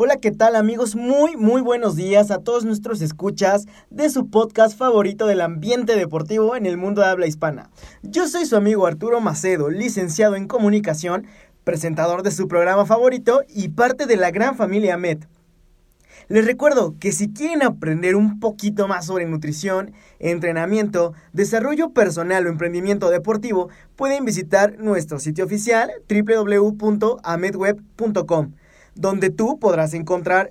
Hola, ¿qué tal amigos? Muy, muy buenos días a todos nuestros escuchas de su podcast favorito del ambiente deportivo en el mundo de habla hispana. Yo soy su amigo Arturo Macedo, licenciado en comunicación, presentador de su programa favorito y parte de la gran familia MED. Les recuerdo que si quieren aprender un poquito más sobre nutrición, entrenamiento, desarrollo personal o emprendimiento deportivo, pueden visitar nuestro sitio oficial www.amedweb.com donde tú podrás encontrar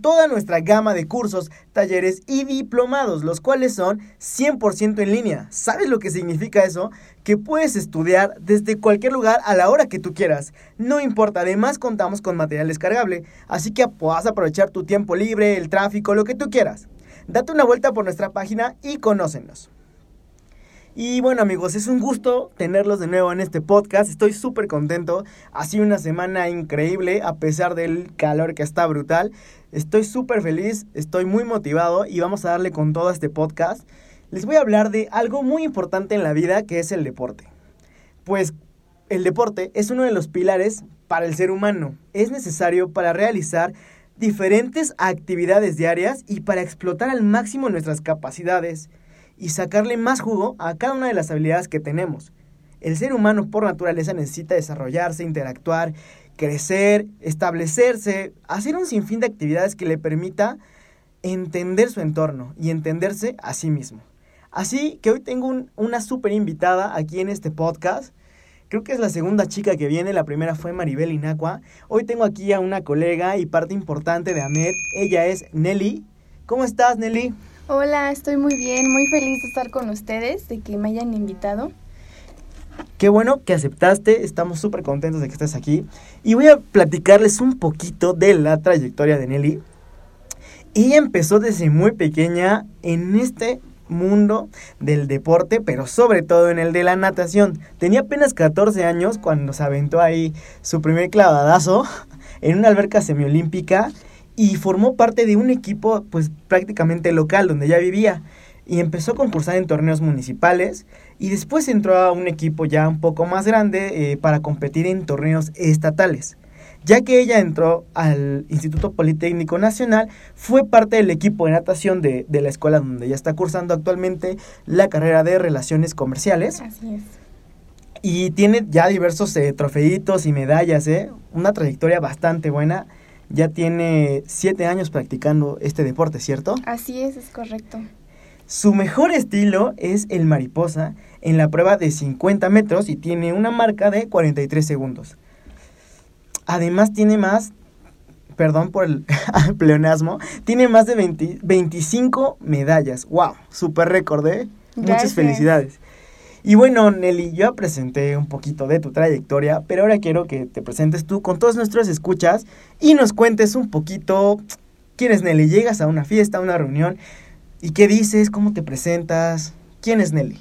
toda nuestra gama de cursos, talleres y diplomados, los cuales son 100% en línea. ¿Sabes lo que significa eso? Que puedes estudiar desde cualquier lugar a la hora que tú quieras. No importa, además contamos con material descargable, así que puedas aprovechar tu tiempo libre, el tráfico, lo que tú quieras. Date una vuelta por nuestra página y conócenos. Y bueno amigos, es un gusto tenerlos de nuevo en este podcast. Estoy súper contento. Ha sido una semana increíble a pesar del calor que está brutal. Estoy súper feliz, estoy muy motivado y vamos a darle con todo este podcast. Les voy a hablar de algo muy importante en la vida que es el deporte. Pues el deporte es uno de los pilares para el ser humano. Es necesario para realizar diferentes actividades diarias y para explotar al máximo nuestras capacidades y sacarle más jugo a cada una de las habilidades que tenemos. El ser humano por naturaleza necesita desarrollarse, interactuar, crecer, establecerse, hacer un sinfín de actividades que le permita entender su entorno y entenderse a sí mismo. Así que hoy tengo una súper invitada aquí en este podcast. Creo que es la segunda chica que viene, la primera fue Maribel Inacua. Hoy tengo aquí a una colega y parte importante de AMED. Ella es Nelly. ¿Cómo estás, Nelly? Hola, estoy muy bien, muy feliz de estar con ustedes, de que me hayan invitado. Qué bueno que aceptaste, estamos súper contentos de que estés aquí. Y voy a platicarles un poquito de la trayectoria de Nelly. Ella empezó desde muy pequeña en este mundo del deporte, pero sobre todo en el de la natación. Tenía apenas 14 años cuando se aventó ahí su primer clavadazo en una alberca semiolímpica y formó parte de un equipo pues prácticamente local donde ya vivía y empezó a concursar en torneos municipales y después entró a un equipo ya un poco más grande eh, para competir en torneos estatales. Ya que ella entró al Instituto Politécnico Nacional, fue parte del equipo de natación de, de la escuela donde ella está cursando actualmente la carrera de Relaciones Comerciales. Así es. Y tiene ya diversos eh, trofeitos y medallas, ¿eh? una trayectoria bastante buena ya tiene siete años practicando este deporte, ¿cierto? Así es, es correcto. Su mejor estilo es el mariposa en la prueba de 50 metros y tiene una marca de 43 segundos. Además tiene más, perdón por el pleonasmo, tiene más de 25 medallas. ¡Wow! Super récord, ¿eh? Muchas felicidades. Y bueno, Nelly, yo presenté un poquito de tu trayectoria, pero ahora quiero que te presentes tú con todos nuestros escuchas y nos cuentes un poquito ¿Quién es Nelly? Llegas a una fiesta, a una reunión, ¿y qué dices? ¿Cómo te presentas? ¿Quién es Nelly?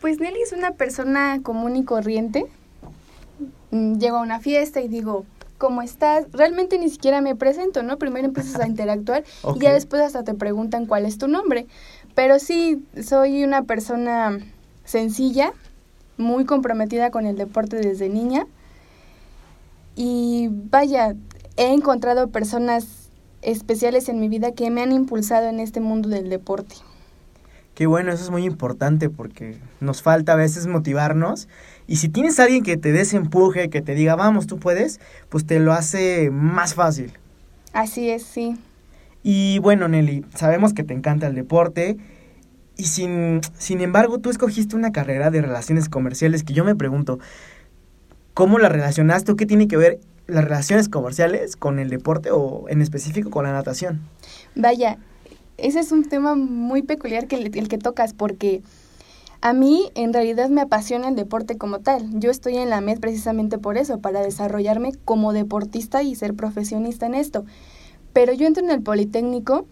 Pues Nelly es una persona común y corriente. Mm, Llego a una fiesta y digo, ¿cómo estás? Realmente ni siquiera me presento, ¿no? Primero empiezas a interactuar y ya después hasta te preguntan cuál es tu nombre. Pero sí, soy una persona sencilla, muy comprometida con el deporte desde niña. Y vaya, he encontrado personas especiales en mi vida que me han impulsado en este mundo del deporte. Qué bueno, eso es muy importante porque nos falta a veces motivarnos. Y si tienes a alguien que te dé ese empuje, que te diga, vamos, tú puedes, pues te lo hace más fácil. Así es, sí. Y bueno, Nelly, sabemos que te encanta el deporte. Y sin, sin embargo, tú escogiste una carrera de relaciones comerciales que yo me pregunto, ¿cómo la relacionaste o qué tiene que ver las relaciones comerciales con el deporte o en específico con la natación? Vaya, ese es un tema muy peculiar que el, el que tocas porque a mí en realidad me apasiona el deporte como tal. Yo estoy en la MED precisamente por eso, para desarrollarme como deportista y ser profesionista en esto. Pero yo entro en el Politécnico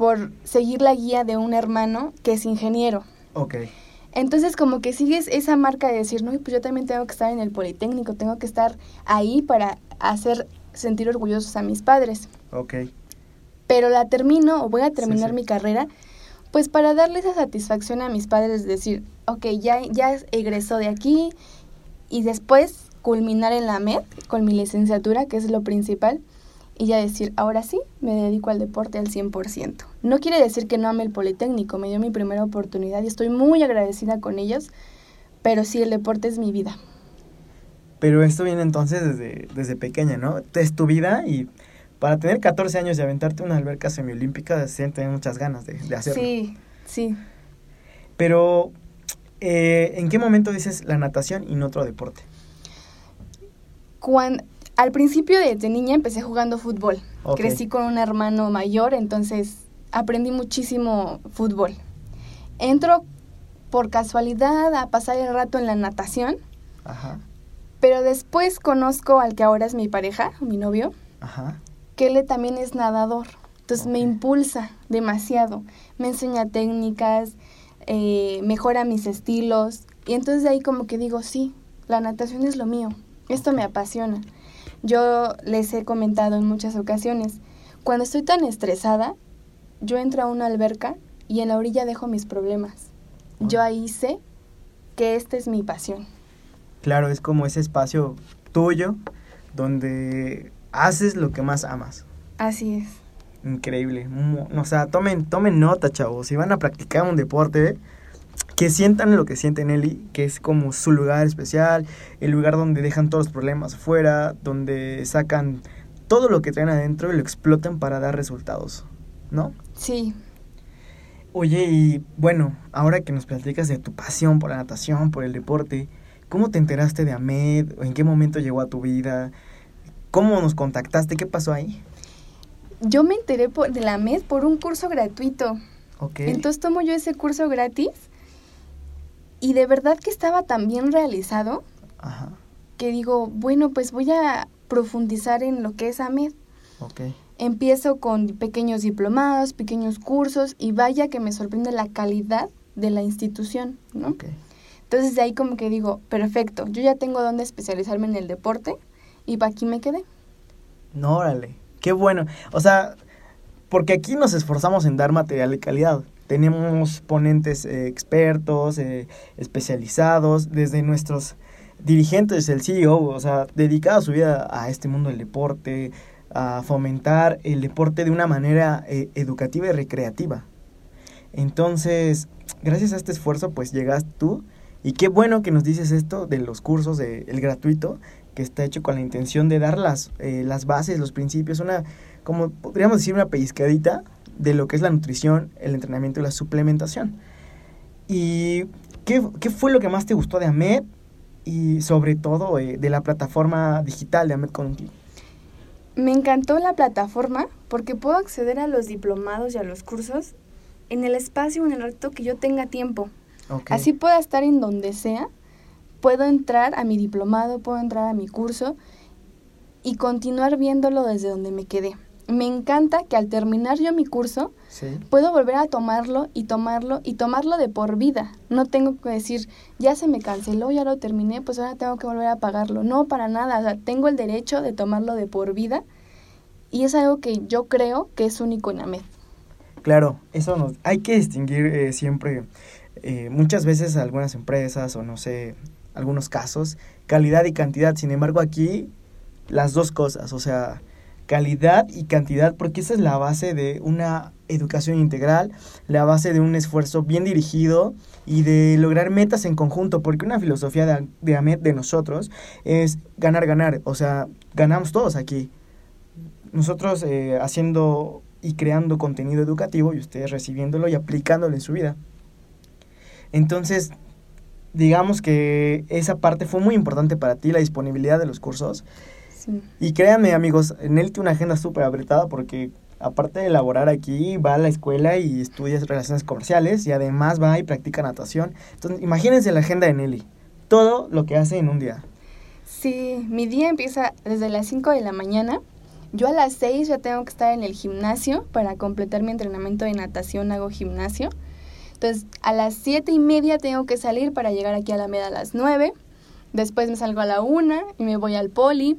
por seguir la guía de un hermano que es ingeniero. Ok, Entonces como que sigues esa marca de decir, no, pues yo también tengo que estar en el Politécnico, tengo que estar ahí para hacer sentir orgullosos a mis padres ok. pero la termino o voy a terminar sí. mi carrera, pues para darle esa satisfacción a mis padres, decir, ok, ya, ya egresó de aquí y después culminar en la MED con mi licenciatura, que es lo principal, y ya decir, ahora sí, me dedico al deporte al 100%. No quiere decir que no ame el Politécnico, me dio mi primera oportunidad y estoy muy agradecida con ellos, pero sí, el deporte es mi vida. Pero esto viene entonces desde, desde pequeña, ¿no? Es tu vida y para tener 14 años y aventarte una alberca semiolímpica, se tener muchas ganas de, de hacerlo. Sí, sí. Pero, eh, ¿en qué momento dices la natación y no otro deporte? Cuando, al principio desde niña empecé jugando fútbol. Crecí con un hermano mayor, entonces aprendí muchísimo fútbol. Entro por casualidad a pasar el rato en la natación, Ajá, pero después conozco al que ahora es mi pareja, mi novio, ajá. que él también es nadador. Entonces me impulsa demasiado, me enseña técnicas, eh, mejora mis estilos y entonces de ahí como que digo, sí, la natación es lo mío, esto me apasiona. Yo les he comentado en muchas ocasiones, cuando estoy tan estresada, yo entro a una alberca y en la orilla dejo mis problemas. Yo ahí sé que esta es mi pasión. Claro, es como ese espacio tuyo donde haces lo que más amas. Así es. Increíble. O sea, tomen, tomen nota, chavos. Si van a practicar un deporte, que sientan lo que siente Nelly, que es como su lugar especial, el lugar donde dejan todos los problemas afuera, donde sacan todo lo que traen adentro y lo explotan para dar resultados, ¿no? Sí, Oye, y bueno, ahora que nos platicas de tu pasión por la natación, por el deporte, ¿cómo te enteraste de Ahmed? ¿O ¿En qué momento llegó a tu vida? ¿Cómo nos contactaste? ¿Qué pasó ahí? yo me enteré por- de la MED por un curso gratuito. Ok. Entonces tomo yo ese curso gratis y de verdad que estaba tan bien realizado Ajá, que digo, bueno, pues voy a profundizar en lo que es AMED. ok. Empiezo con pequeños diplomados, pequeños cursos y vaya que me sorprende la calidad de la institución, ¿no? Ok. Entonces de ahí como que digo, perfecto, yo ya tengo dónde especializarme en el deporte y pa' aquí me quedé. No, órale. Qué bueno. O sea, porque aquí nos esforzamos en dar material de calidad. Tenemos ponentes eh, expertos, eh, especializados, desde nuestros dirigentes, el CEO, o sea, dedicado su vida a este mundo del deporte, a fomentar el deporte de una manera eh, educativa y recreativa. Entonces, gracias a este esfuerzo, pues llegas tú. Y qué bueno que nos dices esto de los cursos, de, el gratuito, que está hecho con la intención de dar las, eh, las bases, los principios, una, como podríamos decir, una pellizcadita de lo que es la nutrición, el entrenamiento y la suplementación. ¿Y qué, qué fue lo que más te gustó de AMED? Y sobre todo eh, de la plataforma digital de AMED con Me encantó la plataforma porque puedo acceder a los diplomados y a los cursos en el espacio, en el rato que yo tenga tiempo. Así pueda estar en donde sea, puedo entrar a mi diplomado, puedo entrar a mi curso y continuar viéndolo desde donde me quedé. Me encanta que al terminar yo mi curso, Sí. puedo volver a tomarlo y tomarlo y tomarlo de por vida. No tengo que decir, ya se me canceló, ya lo terminé, pues ahora tengo que volver a pagarlo. No, para nada. O sea, tengo el derecho de tomarlo de por vida y es algo que yo creo que es único en AMED. Claro, eso nos hay que distinguir eh, siempre. eh, muchas veces algunas empresas o no sé, algunos casos, calidad y cantidad. Sin embargo, aquí las dos cosas, o sea, calidad y cantidad, porque esa es la base de una educación integral, la base de un esfuerzo bien dirigido y de lograr metas en conjunto, porque una filosofía de, de AMED de nosotros es ganar, ganar, o sea, ganamos todos aquí. Nosotros eh, haciendo y creando contenido educativo y ustedes recibiéndolo y aplicándolo en su vida. Entonces, digamos que esa parte fue muy importante para ti, la disponibilidad de los cursos. Sí. Y créanme, amigos, Nelly tiene una agenda súper apretada porque aparte de elaborar aquí, va a la escuela y estudia relaciones comerciales y además va y practica natación. Entonces, imagínense la agenda de Nelly. Todo lo que hace en un día. Sí, mi día empieza desde las 5 de la mañana. Yo a las 6 ya tengo que estar en el gimnasio para completar mi entrenamiento de natación, hago gimnasio. Entonces, a las 7 y media tengo que salir para llegar aquí a la media a las 9. Después me salgo a la 1 y me voy al poli.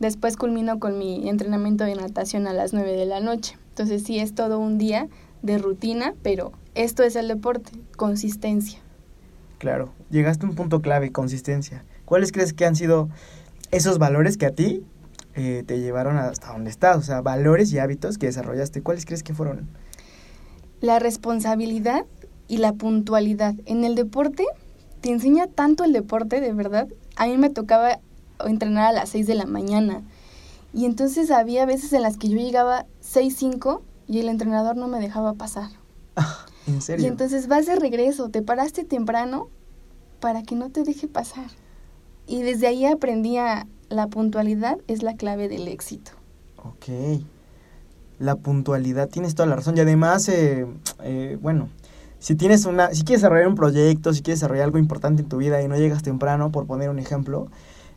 Después culmino con mi entrenamiento de natación a las 9 de la noche. Entonces, sí, es todo un día de rutina, pero esto es el deporte, consistencia. Claro, llegaste a un punto clave, consistencia. ¿Cuáles crees que han sido esos valores que a ti eh, te llevaron hasta donde estás? O sea, valores y hábitos que desarrollaste. ¿Cuáles crees que fueron? La responsabilidad y la puntualidad. En el deporte, te enseña tanto el deporte, de verdad. A mí me tocaba entrenar a las 6 de la mañana. Y entonces había veces en las que yo llegaba 6.05 y el entrenador no me dejaba pasar. ¿En serio? Y entonces vas de regreso, te paraste temprano para que no te deje pasar. Y desde ahí aprendí a la puntualidad es la clave del éxito. Ok. La puntualidad, tienes toda la razón. Y además, eh, eh, bueno, si tienes una, si quieres desarrollar un proyecto, si quieres desarrollar algo importante en tu vida y no llegas temprano, por poner un ejemplo,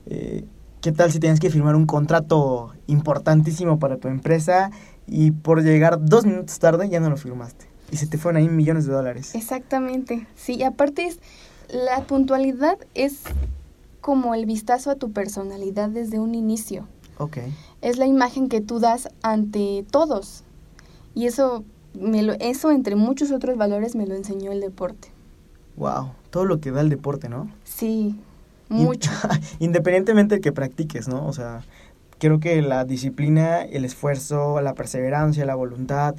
eh, ¿qué tal si tienes que firmar un contrato importantísimo para tu empresa y por llegar dos minutos tarde ya no lo firmaste? Y se te fueron ahí millones de dólares. Exactamente, sí, y aparte es, la puntualidad es como el vistazo a tu personalidad desde un inicio. Ok. Es la imagen que tú das ante todos. Y eso, me lo, eso entre muchos otros valores me lo enseñó el deporte. Wow. Todo lo que da el deporte, ¿no? Sí, mucho. Independientemente de que practiques, ¿no? O sea, creo que la disciplina, el esfuerzo, la perseverancia, la voluntad,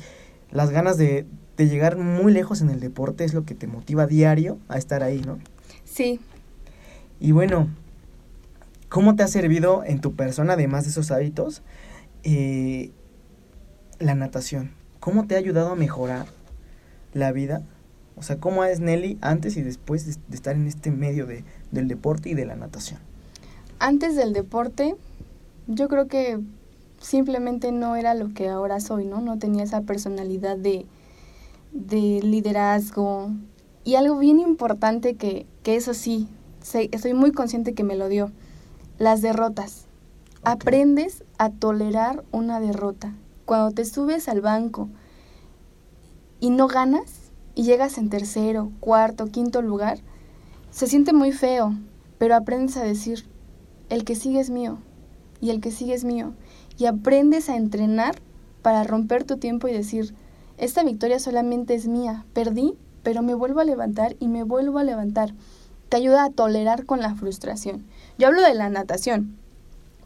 las ganas de, de llegar muy lejos en el deporte es lo que te motiva diario a estar ahí, ¿no? Sí, Y bueno, ¿cómo te ha servido en tu persona, además de esos hábitos, eh, la natación? ¿Cómo te ha ayudado a mejorar la vida? O sea, ¿cómo es Nelly antes y después de, de estar en este medio de, del deporte y de la natación? antes del deporte, yo creo que simplemente no era lo que ahora soy, ¿no? No tenía esa personalidad de, de liderazgo. Y algo bien importante que, que eso sí, sé- estoy muy consciente que me lo dio, las derrotas. Ok. Aprendes a tolerar una derrota. Cuando te subes al banco y no ganas y llegas en tercero, cuarto, quinto lugar, se siente muy feo, pero aprendes a decir, el que sigue es mío y el que sigue es mío. Y aprendes a entrenar para romper tu tiempo y decir, esta victoria solamente es mía, perdí, pero me vuelvo a levantar y me vuelvo a levantar. Te ayuda a tolerar con la frustración. Yo hablo de la natación,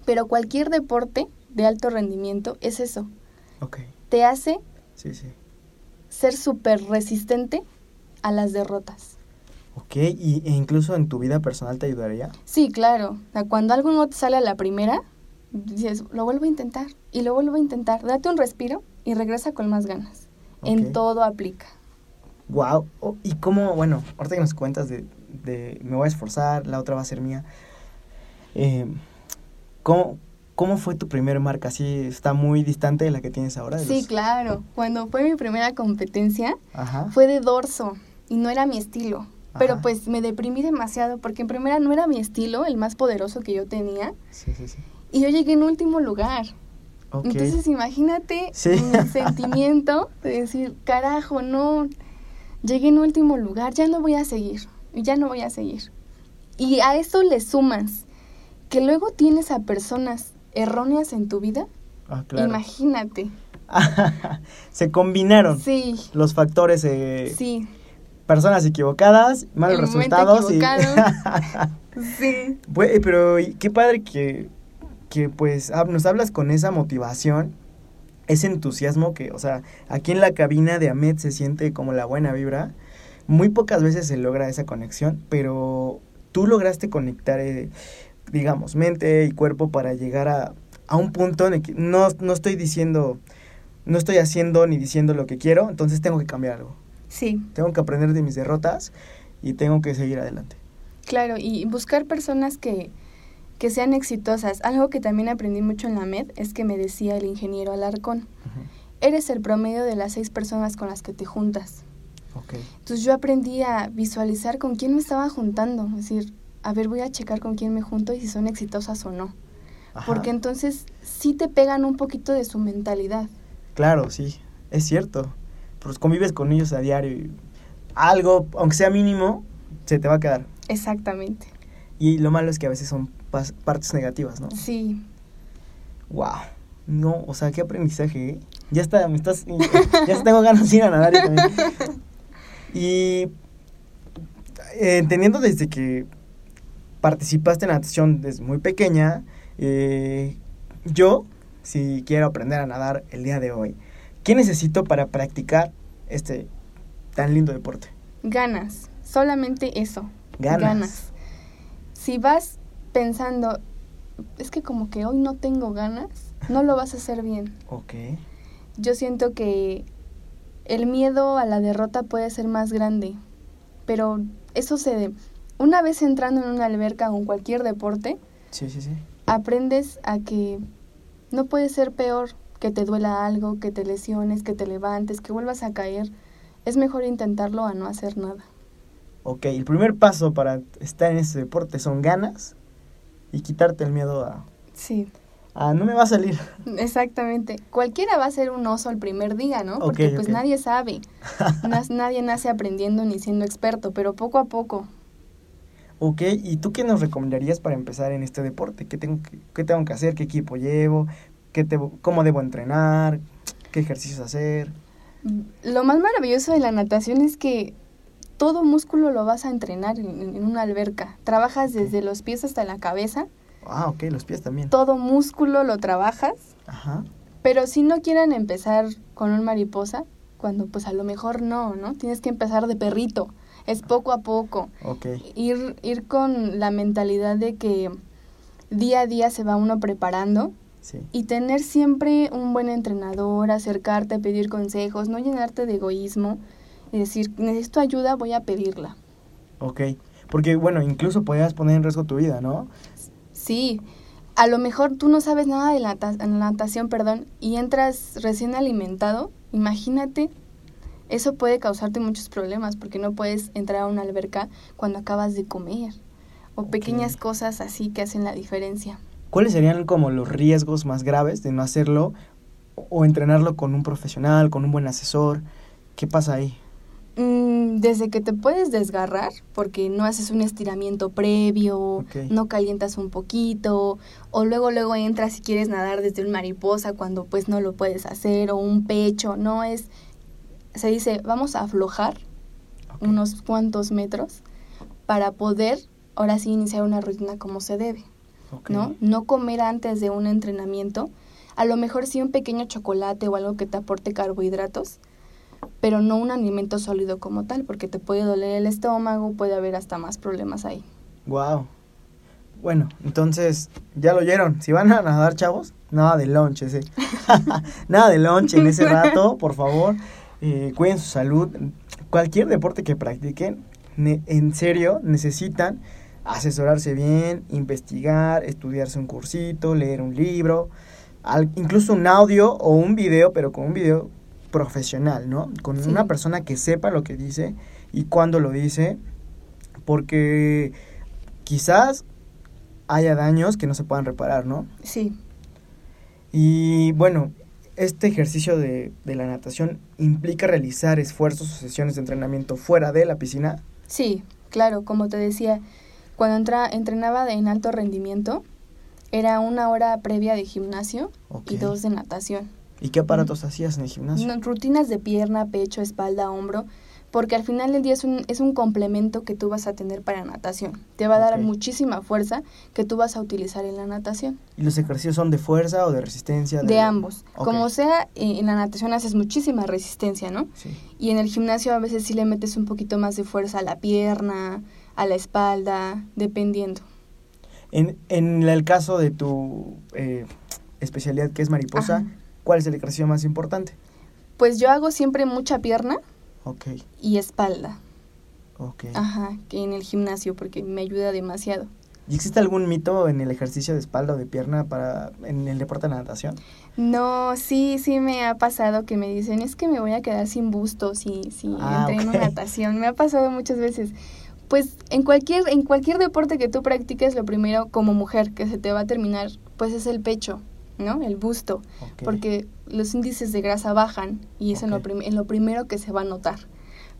pero cualquier deporte de alto rendimiento es eso. Te hace sí, sí. Ser súper resistente a las derrotas. Ok, y, e incluso en tu vida personal te ayudaría. Sí, claro. O sea, cuando algo no te sale a la primera, dices, lo vuelvo a intentar y lo vuelvo a intentar. Date un respiro y regresa con más ganas. En todo aplica. Wow. y cómo, bueno, ahorita que nos cuentas de, de me voy a esforzar, la otra va a ser mía. Eh, ¿cómo, ¿Cómo fue tu primer marca? ¿Sí está muy distante de la que tienes ahora? Sí, los- claro. Cuando fue mi primera competencia, Ajá. fue de dorso y no era mi estilo. Pero pues me deprimí demasiado porque en primera no era mi estilo, el más poderoso que yo tenía. Sí, sí, sí. Y yo llegué en último lugar. Entonces imagínate Sí. mi sentimiento de decir, carajo, no, llegué en último lugar, ya no voy a seguir, ya no voy a seguir. Y a eso le sumas que luego tienes a personas erróneas en tu vida, Ah, claro. imagínate. Se combinaron Sí, los factores, eh, sí, personas equivocadas, malos El resultados. y- sí. Pero qué padre que, que pues nos hablas con esa motivación, ese entusiasmo que, o sea, aquí en la cabina de Ahmed se siente como la buena vibra. Muy pocas veces se logra esa conexión, pero tú lograste conectar, eh, digamos, mente y cuerpo para llegar a, a un punto en el que no, no estoy diciendo, no estoy haciendo ni diciendo lo que quiero, entonces tengo que cambiar algo. Sí, Tengo que aprender de mis derrotas y tengo que seguir adelante. claro, y buscar personas que, que sean exitosas. Algo que también aprendí mucho en la MED es que me decía el ingeniero Alarcón, eres el promedio de las seis personas con las que te juntas. Ok. Entonces yo aprendí a visualizar con quién me estaba juntando, es decir, a ver, voy a checar con quién me junto y si son exitosas o no. Ajá. Porque entonces sí te pegan un poquito de su mentalidad. Claro, sí, es cierto. Pues convives con ellos a diario y algo, aunque sea mínimo, se te va a quedar. Exactamente. Y lo malo es que a veces son partes negativas, ¿no? Sí, Wow. No, o sea, qué aprendizaje, ¿eh? Ya está, me estás, ya tengo ganas de ir a nadar también. Y eh, entendiendo desde que participaste en natación desde muy pequeña, eh, yo, si quiero aprender a nadar el día de hoy, ¿qué necesito para practicar este tan lindo deporte? ganas, solamente eso. Ganas. Si vas pensando, es que como que hoy no tengo ganas, no lo vas a hacer bien. Ok. Yo siento que el miedo a la derrota puede ser más grande, pero eso se... Una vez entrando en una alberca o en cualquier deporte, Sí, sí, sí. aprendes a que no puede ser peor que te duela algo, que te lesiones, que te levantes, que vuelvas a caer. Es mejor intentarlo a no hacer nada. Ok, el primer paso para estar en este deporte son ganas y quitarte el miedo a, Sí, a no me va a salir. exactamente. Cualquiera va a ser un oso el primer día, ¿no? Porque pues nadie sabe. Nadie nace aprendiendo ni siendo experto, pero poco a poco. Ok, ¿y tú qué nos recomendarías para empezar en este deporte? ¿Qué tengo que, qué tengo que hacer? ¿Qué equipo llevo? ¿Qué te, ¿Cómo debo entrenar? ¿Qué ejercicios hacer? Lo más maravilloso de la natación es que todo músculo lo vas a entrenar en, en una alberca. Trabajas desde los pies hasta la cabeza, Ah, ok, los pies también. todo músculo lo trabajas, Ajá. pero si no quieren empezar con un mariposa, cuando pues a lo mejor no, ¿no? Tienes que empezar de perrito, es poco a poco. Ir, ir con la mentalidad de que día a día se va uno preparando sí. y tener siempre un buen entrenador, acercarte a pedir consejos, no llenarte de egoísmo y decir, necesito ayuda, voy a pedirla. Ok, porque bueno, incluso podrías poner en riesgo tu vida, ¿no? Sí, a lo mejor tú no sabes nada de la nata- natación, perdón, y entras recién alimentado, imagínate, eso puede causarte muchos problemas porque no puedes entrar a una alberca cuando acabas de comer o pequeñas cosas así que hacen la diferencia. ¿Cuáles serían como los riesgos más graves de no hacerlo o- entrenarlo con un profesional, con un buen asesor? ¿Qué pasa ahí? Mm, desde que te puedes desgarrar, porque no haces un estiramiento previo, no calientas un poquito, o luego luego entras si quieres nadar desde un mariposa cuando pues no lo puedes hacer, o un pecho, no es, se dice, vamos a aflojar unos cuantos metros para poder ahora sí iniciar una rutina como se debe. ¿no? No comer antes de un entrenamiento, a lo mejor sí un pequeño chocolate o algo que te aporte carbohidratos, pero no un alimento sólido como tal, porque te puede doler el estómago, puede haber hasta más problemas ahí. Wow. Bueno, entonces, ya lo oyeron. Si van a nadar, chavos, nada de lunch ese. nada de lunch en ese rato, por favor. Eh, cuiden su salud. Cualquier deporte que practiquen, ne- en serio, necesitan asesorarse bien, investigar, estudiarse un cursito, leer un libro, al- incluso un audio o un video, pero con un video profesional, ¿no? Con Sí. una persona que sepa lo que dice y cuándo lo dice, porque quizás haya daños que no se puedan reparar, ¿no? Sí, Y bueno, este ejercicio de, de la natación implica realizar esfuerzos o sesiones de entrenamiento fuera de la piscina. Sí, claro, como te decía, cuando entra, entrenaba en alto rendimiento, era una hora previa de gimnasio y dos de natación. ¿Y qué aparatos hacías en el gimnasio? No, rutinas de pierna, pecho, espalda, hombro, porque al final del día es un, es un complemento que tú vas a tener para natación. Te va a dar muchísima fuerza que tú vas a utilizar en la natación. ¿Y los ejercicios son de fuerza o de resistencia? De ambos. Como sea, eh, en la natación haces muchísima resistencia, ¿no? Sí. Y en el gimnasio a veces sí le metes un poquito más de fuerza a la pierna, a la espalda, dependiendo. En, en el caso de tu eh, especialidad que es mariposa, Ajá. ¿cuál es el ejercicio más importante? Pues yo hago siempre mucha pierna Ok, y espalda. ok. Ajá, que en el gimnasio porque me ayuda demasiado. ¿Y existe algún mito en el ejercicio de espalda o de pierna para en el deporte de la natación? No, sí, sí me ha pasado que me dicen, es que me voy a quedar sin busto si, si Ah, entreno natación. Me ha pasado muchas veces. Pues en cualquier, en cualquier deporte que tú practiques, lo primero como mujer que se te va a terminar, pues es el pecho, ¿no? El busto. Porque los índices de grasa bajan y es en, lo en primero que se va a notar.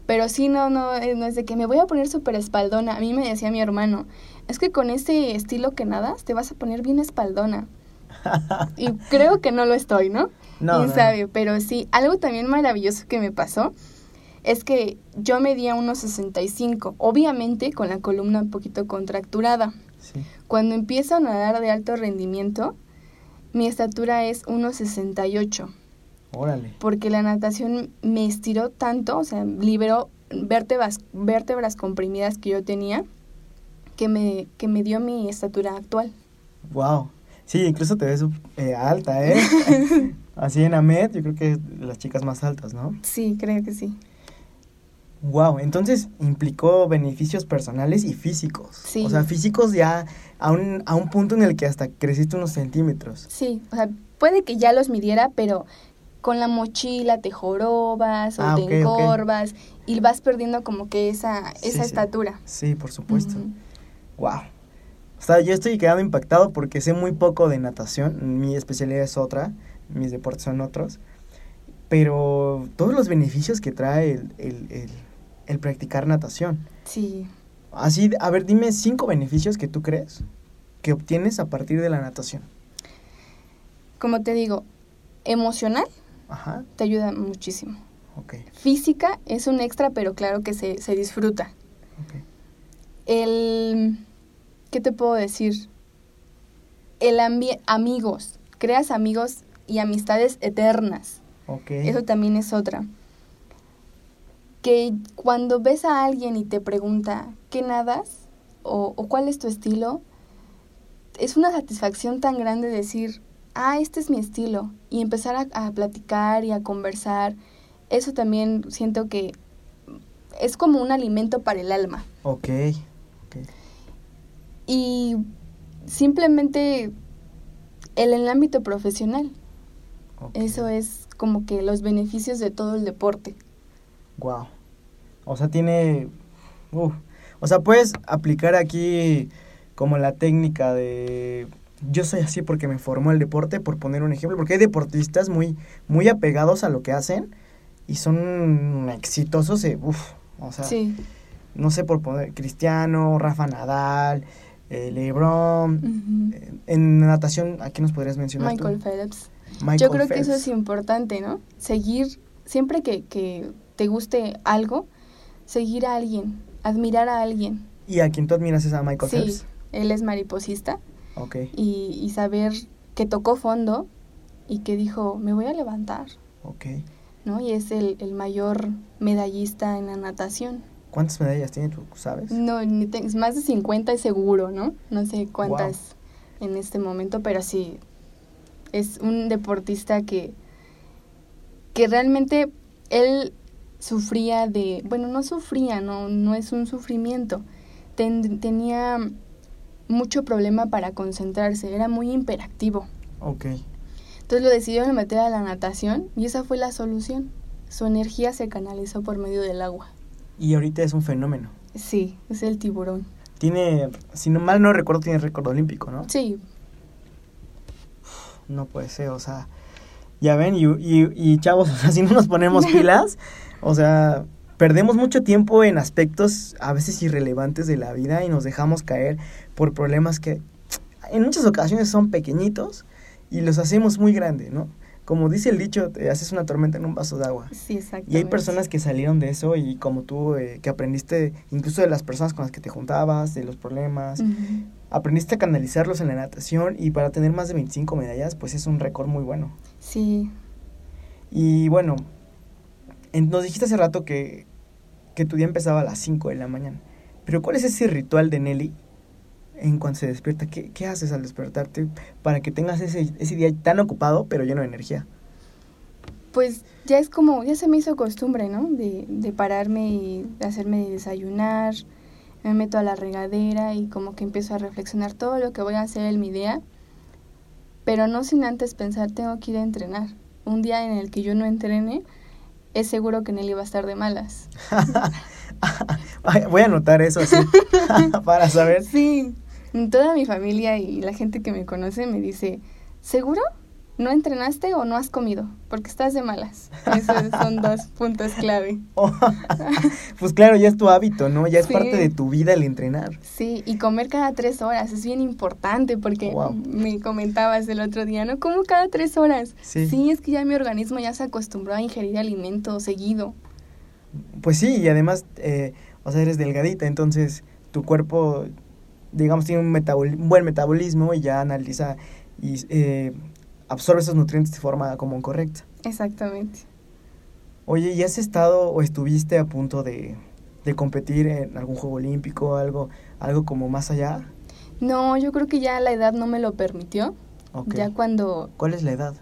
Pero sí, no, no, eh, no es de que me voy a poner súper espaldona. A mí me decía mi hermano, es que con este estilo que nadas te vas a poner bien espaldona. Y creo que no lo estoy, ¿no? No, Quién no. sabe, pero sí, algo también maravilloso que me pasó es que yo medía unos 65, obviamente con la columna un poquito contracturada. Sí. Cuando empiezo a nadar de alto rendimiento, mi estatura es 1,68, Órale. porque la natación me estiró tanto, o sea, liberó vértebras, vértebras comprimidas que yo tenía, que me, que me dio mi estatura actual. Wow. Sí, incluso te ves eh, alta, ¿eh? Así en AMED, yo creo que las chicas más altas, ¿no? Sí, creo que sí. Wow, entonces implicó beneficios personales y físicos. Sí. O sea, físicos ya a un, a un punto en el que hasta creciste unos centímetros. Sí, o sea, puede que ya los midiera, pero con la mochila te jorobas o Ah, te encorvas y vas perdiendo como que esa, Sí, esa sí. estatura. Sí, por supuesto. Wow. O sea, yo estoy quedando impactado porque sé muy poco de natación. Mi especialidad es otra, mis deportes son otros. Pero todos los beneficios que trae el, el, el- el practicar natación. Sí, Así, a ver, dime cinco beneficios que tú crees que obtienes a partir de la natación. como te digo, emocional Ajá, te ayuda muchísimo. Física es un extra, pero claro que se, se disfruta. El, ¿qué te puedo decir? El amigos, creas amigos y amistades eternas. Eso también es otra. Que cuando ves a alguien y te pregunta, ¿qué nadas? O, o cuál es tu estilo, es una satisfacción tan grande decir, ah, este es mi estilo. Y empezar a, a platicar y a conversar. Eso también siento que es como un alimento para el alma. Ok, ok. Y simplemente el, en el ámbito profesional. Eso es como que los beneficios de todo el deporte. Wow. O sea, tiene. uf. O sea, puedes aplicar aquí como la técnica de. Yo soy así porque me formó el deporte, por poner un ejemplo, porque hay deportistas muy, muy apegados a lo que hacen y son exitosos. eh, uf, o sea, Sí. no sé por poner Cristiano, Rafa Nadal, eh, LeBron. Eh, En natación, ¿a qué nos podrías mencionar? tú? Michael Phelps. Michael Yo creo que eso es importante, ¿no? Seguir, siempre que, que te guste algo, seguir a alguien, admirar a alguien. ¿Y a quien tú admiras es a Michael sí, Phelps? él es mariposista Ok, y, y saber que tocó fondo y que dijo, me voy a levantar, ok. ¿no? Y es el, el mayor medallista en la natación. ¿Cuántas medallas tiene tú, sabes? No, ni te- más de 50 es seguro, ¿no? No sé cuántas en este momento, pero sí, es un deportista que, que realmente él sufría de, bueno, no sufría, no, no es un sufrimiento, Ten- tenía mucho problema para concentrarse, era muy imperactivo. Ok. Entonces lo decidieron meter a la natación y esa fue la solución. Su energía se canalizó por medio del agua. Y ahorita es un fenómeno. Sí, es el tiburón. Tiene, si no mal no recuerdo, tiene récord olímpico, ¿no? Sí, no puede ser, o sea, ya ven, y, y, y chavos, o sea, si no nos ponemos pilas, o sea, perdemos mucho tiempo en aspectos a veces irrelevantes de la vida y nos dejamos caer por problemas que en muchas ocasiones son pequeñitos y los hacemos muy grandes, ¿no? Como dice el dicho, te haces una tormenta en un vaso de agua. Sí, exacto. Y hay personas que salieron de eso y como tú, eh, que aprendiste incluso de las personas con las que te juntabas, de los problemas, aprendiste a canalizarlos en la natación y para tener más de 25 medallas, pues es un récord muy bueno. Sí, Y bueno, nos dijiste hace rato que, que tu día empezaba a las 5 de la mañana. Pero ¿cuál es ese ritual de Nelly en cuanto se despierta? ¿Qué, qué haces al despertarte para que tengas ese, ese día tan ocupado pero lleno de energía? pues ya es como, ya se me hizo costumbre, ¿no? De, de pararme y hacerme desayunar, me meto a la regadera y como que empiezo a reflexionar todo lo que voy a hacer en mi día, pero no sin antes pensar, tengo que ir a entrenar. Un día en el que yo no entrene, es seguro que Nelly va a estar de malas. Voy a anotar eso así para saber. Sí, toda mi familia y la gente que me conoce me dice, ¿seguro? ¿No entrenaste o no has comido? Porque estás de malas. Esos son dos puntos clave. pues claro, ya es tu hábito, ¿no? Ya es Sí. parte de tu vida el entrenar. Sí, y comer cada tres horas es bien importante porque Wow. me comentabas el otro día, ¿no? Como cada tres horas. Sí. es que ya mi organismo ya se acostumbró a ingerir alimento seguido. Pues sí, y además, eh, o sea, eres delgadita, entonces tu cuerpo, digamos, tiene un, metabol- un buen metabolismo y ya analiza y eh, absorbe esos nutrientes de forma como correcta. Exactamente. Oye, ¿y has estado o estuviste a punto de, de competir en algún juego olímpico, algo, algo como más allá? No, yo creo que ya la edad no me lo permitió. Ya cuando ¿Cuál es la edad?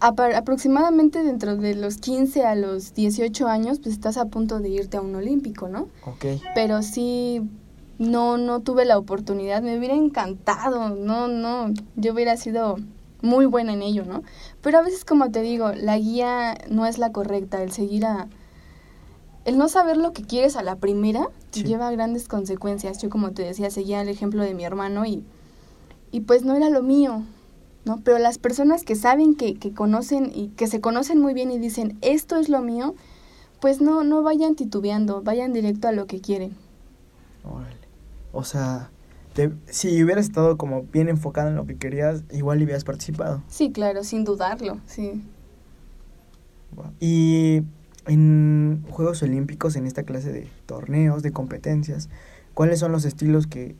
aproximadamente dentro de los 15 a los 18 años, pues estás a punto de irte a un olímpico, ¿no? Ok. Pero sí, no, no tuve la oportunidad, me hubiera encantado, no, no, yo hubiera sido muy buena en ello, ¿no? Pero a veces, como te digo, la guía no es la correcta, el seguir a... El no saber lo que quieres a la primera te lleva a grandes consecuencias. Yo, como te decía, seguía el ejemplo de mi hermano y, y pues no era lo mío, ¿no? Pero las personas que saben, que, que conocen y que se conocen muy bien y dicen, esto es lo mío, pues no, no vayan titubeando, vayan directo a lo que quieren. Órale. O sea, te- si hubieras estado como bien enfocada en lo que querías, igual hubieras participado. Sí, claro, sin dudarlo, sí. Y en Juegos Olímpicos, en esta clase de torneos, de competencias, ¿cuáles son los estilos que,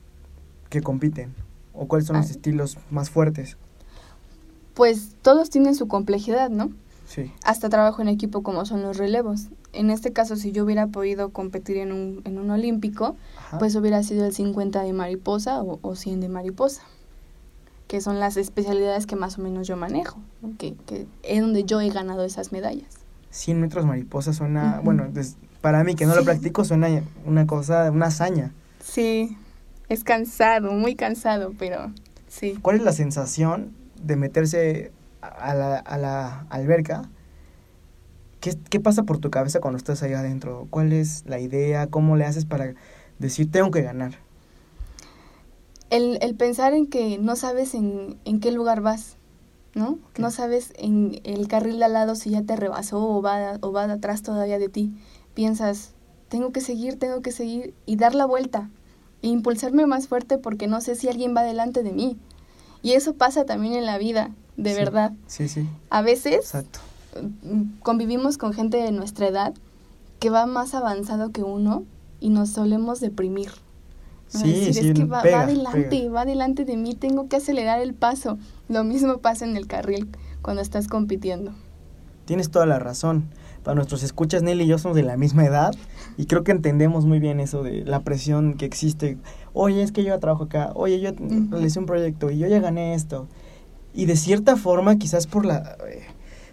que compiten? ¿O cuáles son los Ah. estilos más fuertes? Pues todos tienen su complejidad, ¿no? Sí. Hasta trabajo en equipo como son los relevos. En este caso, si yo hubiera podido competir en un, en un olímpico, Ajá. pues hubiera sido el 50 de mariposa o, o 100 de mariposa, que son las especialidades que más o menos yo manejo, ¿no? que, que es donde yo he ganado esas medallas. 100 metros mariposa suena, bueno, des- para mí que no lo practico suena una cosa, una hazaña. Sí, es cansado, muy cansado, pero sí. ¿Cuál es la sensación de meterse a la, a la alberca? ¿Qué, ¿Qué pasa por tu cabeza cuando estás ahí adentro? ¿Cuál es la idea? ¿Cómo le haces para decir tengo que ganar? El, el pensar en que no sabes en, en qué lugar vas, ¿no? No sabes en el carril de al lado si ya te rebasó o va, o va atrás todavía de ti. Piensas, tengo que seguir, tengo que seguir y dar la vuelta e impulsarme más fuerte porque no sé si alguien va delante de mí. Y eso pasa también en la vida, de Sí, verdad. Sí, sí, A veces exacto. Convivimos con gente de nuestra edad que va más avanzado que uno y nos solemos deprimir. Sí, Decir, sí, es que va, pega, va adelante, pega. va adelante de mí, tengo que acelerar el paso. Lo mismo pasa en el carril cuando estás compitiendo. Tienes toda la razón. Para nuestros escuchas, Nelly y yo somos de la misma edad y creo que entendemos muy bien eso de la presión que existe. Oye, es que yo ya trabajo acá. Oye, yo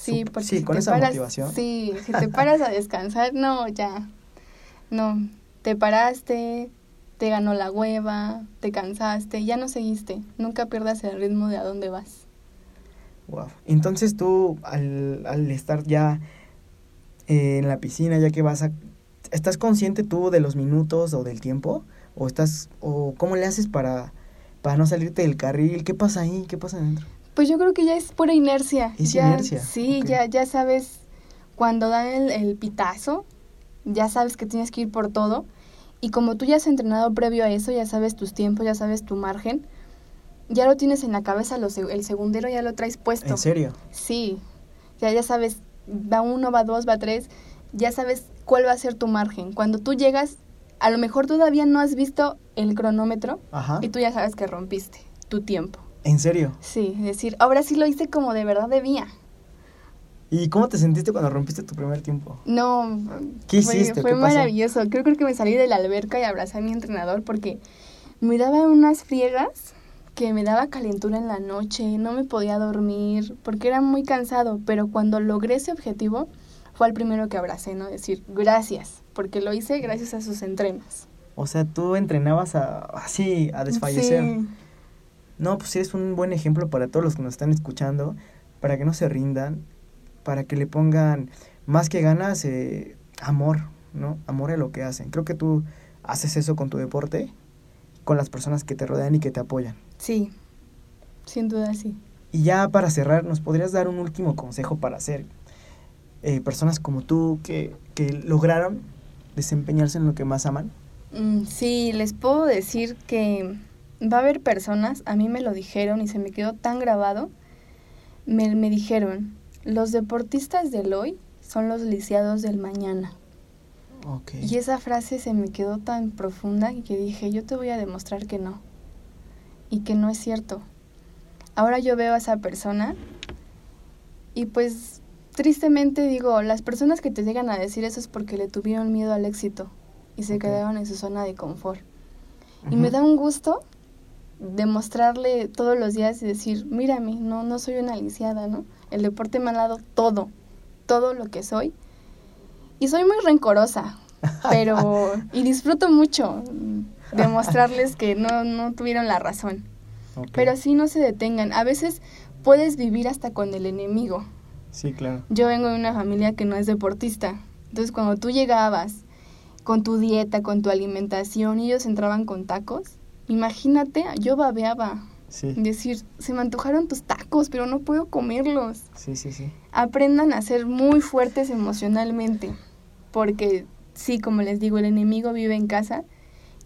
Sí, porque sí, si con te esa paras, motivación. Sí, si te paras a descansar, no, ya. No, te paraste, te ganó la hueva, te cansaste, ya no seguiste. Nunca pierdas el ritmo de a dónde vas. Wow. Entonces tú, al, al estar ya eh, en la piscina, ya que vas a... ¿Estás consciente tú de los minutos o del tiempo? ¿O estás... o cómo le haces para, para no salirte del carril? ¿Qué pasa ahí? ¿Qué pasa adentro? Pues yo creo que ya es pura inercia. Es Ya- inercia, Sí, ya, ya sabes, cuando dan el, el pitazo, ya sabes que tienes que ir por todo. Y como tú ya has entrenado previo a eso, ya sabes tus tiempos, ya sabes tu margen, ya lo tienes en la cabeza, lo el segundero ya lo traes puesto. ¿En serio? Sí, ya, ya sabes, va uno, va dos, va tres, ya sabes cuál va a ser tu margen. Cuando tú llegas, a lo mejor todavía no has visto el cronómetro Ajá. y tú ya sabes que rompiste tu tiempo. ¿En serio? Sí, es decir, ahora sí lo hice como de verdad debía. ¿Y cómo te sentiste cuando rompiste tu primer tiempo? No, ¿Qué fue, hiciste? fue maravilloso. Creo, creo que me salí de la alberca y abracé a mi entrenador porque me daba unas friegas que me daba calentura en la noche, no me podía dormir porque era muy cansado, pero cuando logré ese objetivo fue el primero que abracé, ¿no? Decir gracias, porque lo hice gracias a sus entrenos. O sea, tú entrenabas a, así, a desfallecer. Sí. No, pues eres un buen ejemplo para todos los que nos están escuchando, para que no se rindan, para que le pongan más que ganas, eh, amor, ¿no? Amor a lo que hacen. Creo que tú haces eso con tu deporte, con las personas que te rodean y que te apoyan. Sí, sin duda sí. Y ya para cerrar, ¿nos podrías dar un último consejo para hacer eh, personas como tú que, que lograron desempeñarse en lo que más aman? Mm, Sí, les puedo decir que va a haber personas, a mí me lo dijeron y se me quedó tan grabado, me, me dijeron, los deportistas del hoy son los lisiados del mañana. Ok. Y esa frase se me quedó tan profunda que dije, yo te voy a demostrar que no. Y que no es cierto. Ahora yo veo a esa persona y pues tristemente digo, las personas que te llegan a decir eso es porque le tuvieron miedo al éxito y se quedaron en su zona de confort. Y me da un gusto demostrarle todos los días y decir, mírame, no, no soy una lisiada, ¿no? El deporte me ha dado todo, todo lo que soy. Y soy muy rencorosa, pero... y disfruto mucho demostrarles que no, no tuvieron la razón. Pero sí no se detengan. A veces puedes vivir hasta con el enemigo. Sí, claro. Yo vengo de una familia que no es deportista. Entonces, cuando tú llegabas con tu dieta, con tu alimentación, y ellos entraban con tacos, imagínate, yo babeaba. Sí. Decir, se me antojaron tus tacos, pero no puedo comerlos. Sí, sí, sí. Aprendan a ser muy fuertes emocionalmente. Porque, sí, como les digo, el enemigo vive en casa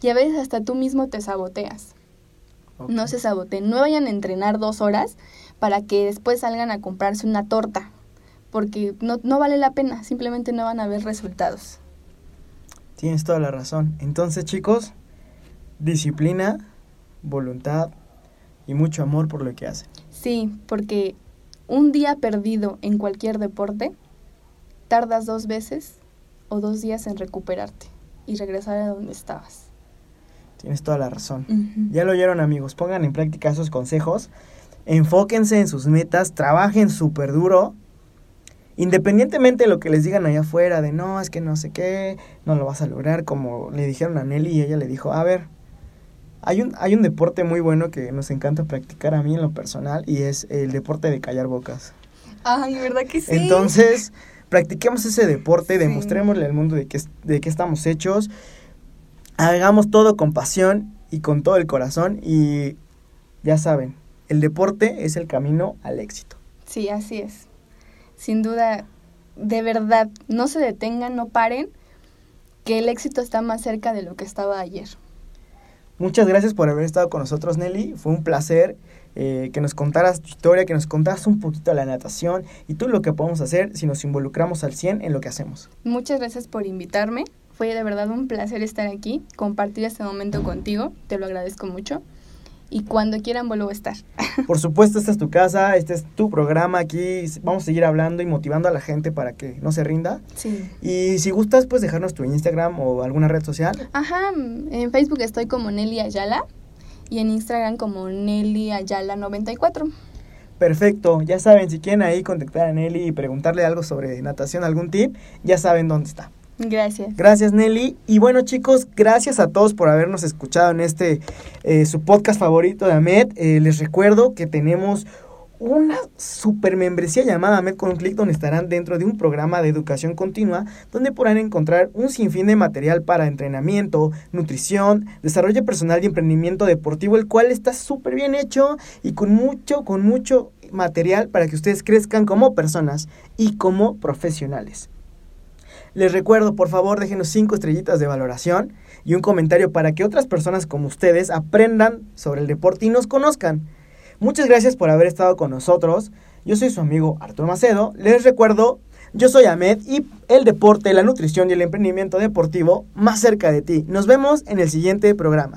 y a veces hasta tú mismo te saboteas. No se saboteen. No vayan a entrenar dos horas para que después salgan a comprarse una torta. Porque no, no vale la pena. Simplemente no van a ver resultados. Tienes toda la razón. Entonces, chicos, disciplina, voluntad y mucho amor por lo que hacen. Sí, porque un día perdido en cualquier deporte, tardas dos veces o dos días en recuperarte y regresar a donde estabas. Tienes toda la razón. Ya lo oyeron, amigos. Pongan en práctica esos consejos. Enfóquense en sus metas. Trabajen súper duro. Independientemente de lo que les digan allá afuera, de no, es que no sé qué, no lo vas a lograr, como le dijeron a Nelly y ella le dijo, a ver, hay un, hay un deporte muy bueno que nos encanta practicar a mí en lo personal y es el deporte de callar bocas. Ay, ¿verdad que sí? Entonces, practiquemos ese deporte, Sí. demostrémosle al mundo de qué, de qué estamos hechos, hagamos todo con pasión y con todo el corazón y ya saben, el deporte es el camino al éxito. Sí, así es. Sin duda, de verdad, no se detengan, no paren, que el éxito está más cerca de lo que estaba ayer. Muchas gracias por haber estado con nosotros, Nelly. Fue un placer eh, que nos contaras tu historia, que nos contaras un poquito de la natación y todo lo que podemos hacer si nos involucramos al 100 en lo que hacemos. Muchas gracias por invitarme. Fue de verdad un placer estar aquí, compartir este momento contigo. Te lo agradezco mucho. Y cuando quieran vuelvo a estar. Por supuesto, esta es tu casa, este es tu programa. Aquí vamos a seguir hablando y motivando a la gente para que no se rinda. Sí. Y si gustas, pues dejarnos tu Instagram o alguna red social. Ajá, en Facebook estoy como Nelly Ayala y en Instagram como Nelly Ayala 94. Perfecto, ya saben, si quieren ahí contactar a Nelly y preguntarle algo sobre natación, algún tip, ya saben dónde está. Gracias. Gracias Nelly. Y bueno chicos, gracias a todos por habernos escuchado en este, eh, su podcast favorito de Ahmed. Eh, les recuerdo que tenemos una super membresía llamada Med con un clic donde estarán dentro de un programa de educación continua donde podrán encontrar un sinfín de material para entrenamiento, nutrición, desarrollo personal y emprendimiento deportivo, el cual está súper bien hecho y con mucho, con mucho material para que ustedes crezcan como personas y como profesionales. Les recuerdo, por favor, déjenos cinco estrellitas de valoración y un comentario para que otras personas como ustedes aprendan sobre el deporte y nos conozcan. Muchas gracias por haber estado con nosotros. Yo soy su amigo Arturo Macedo. Les recuerdo, yo soy Ahmed y el deporte, la nutrición y el emprendimiento deportivo más cerca de ti. Nos vemos en el siguiente programa.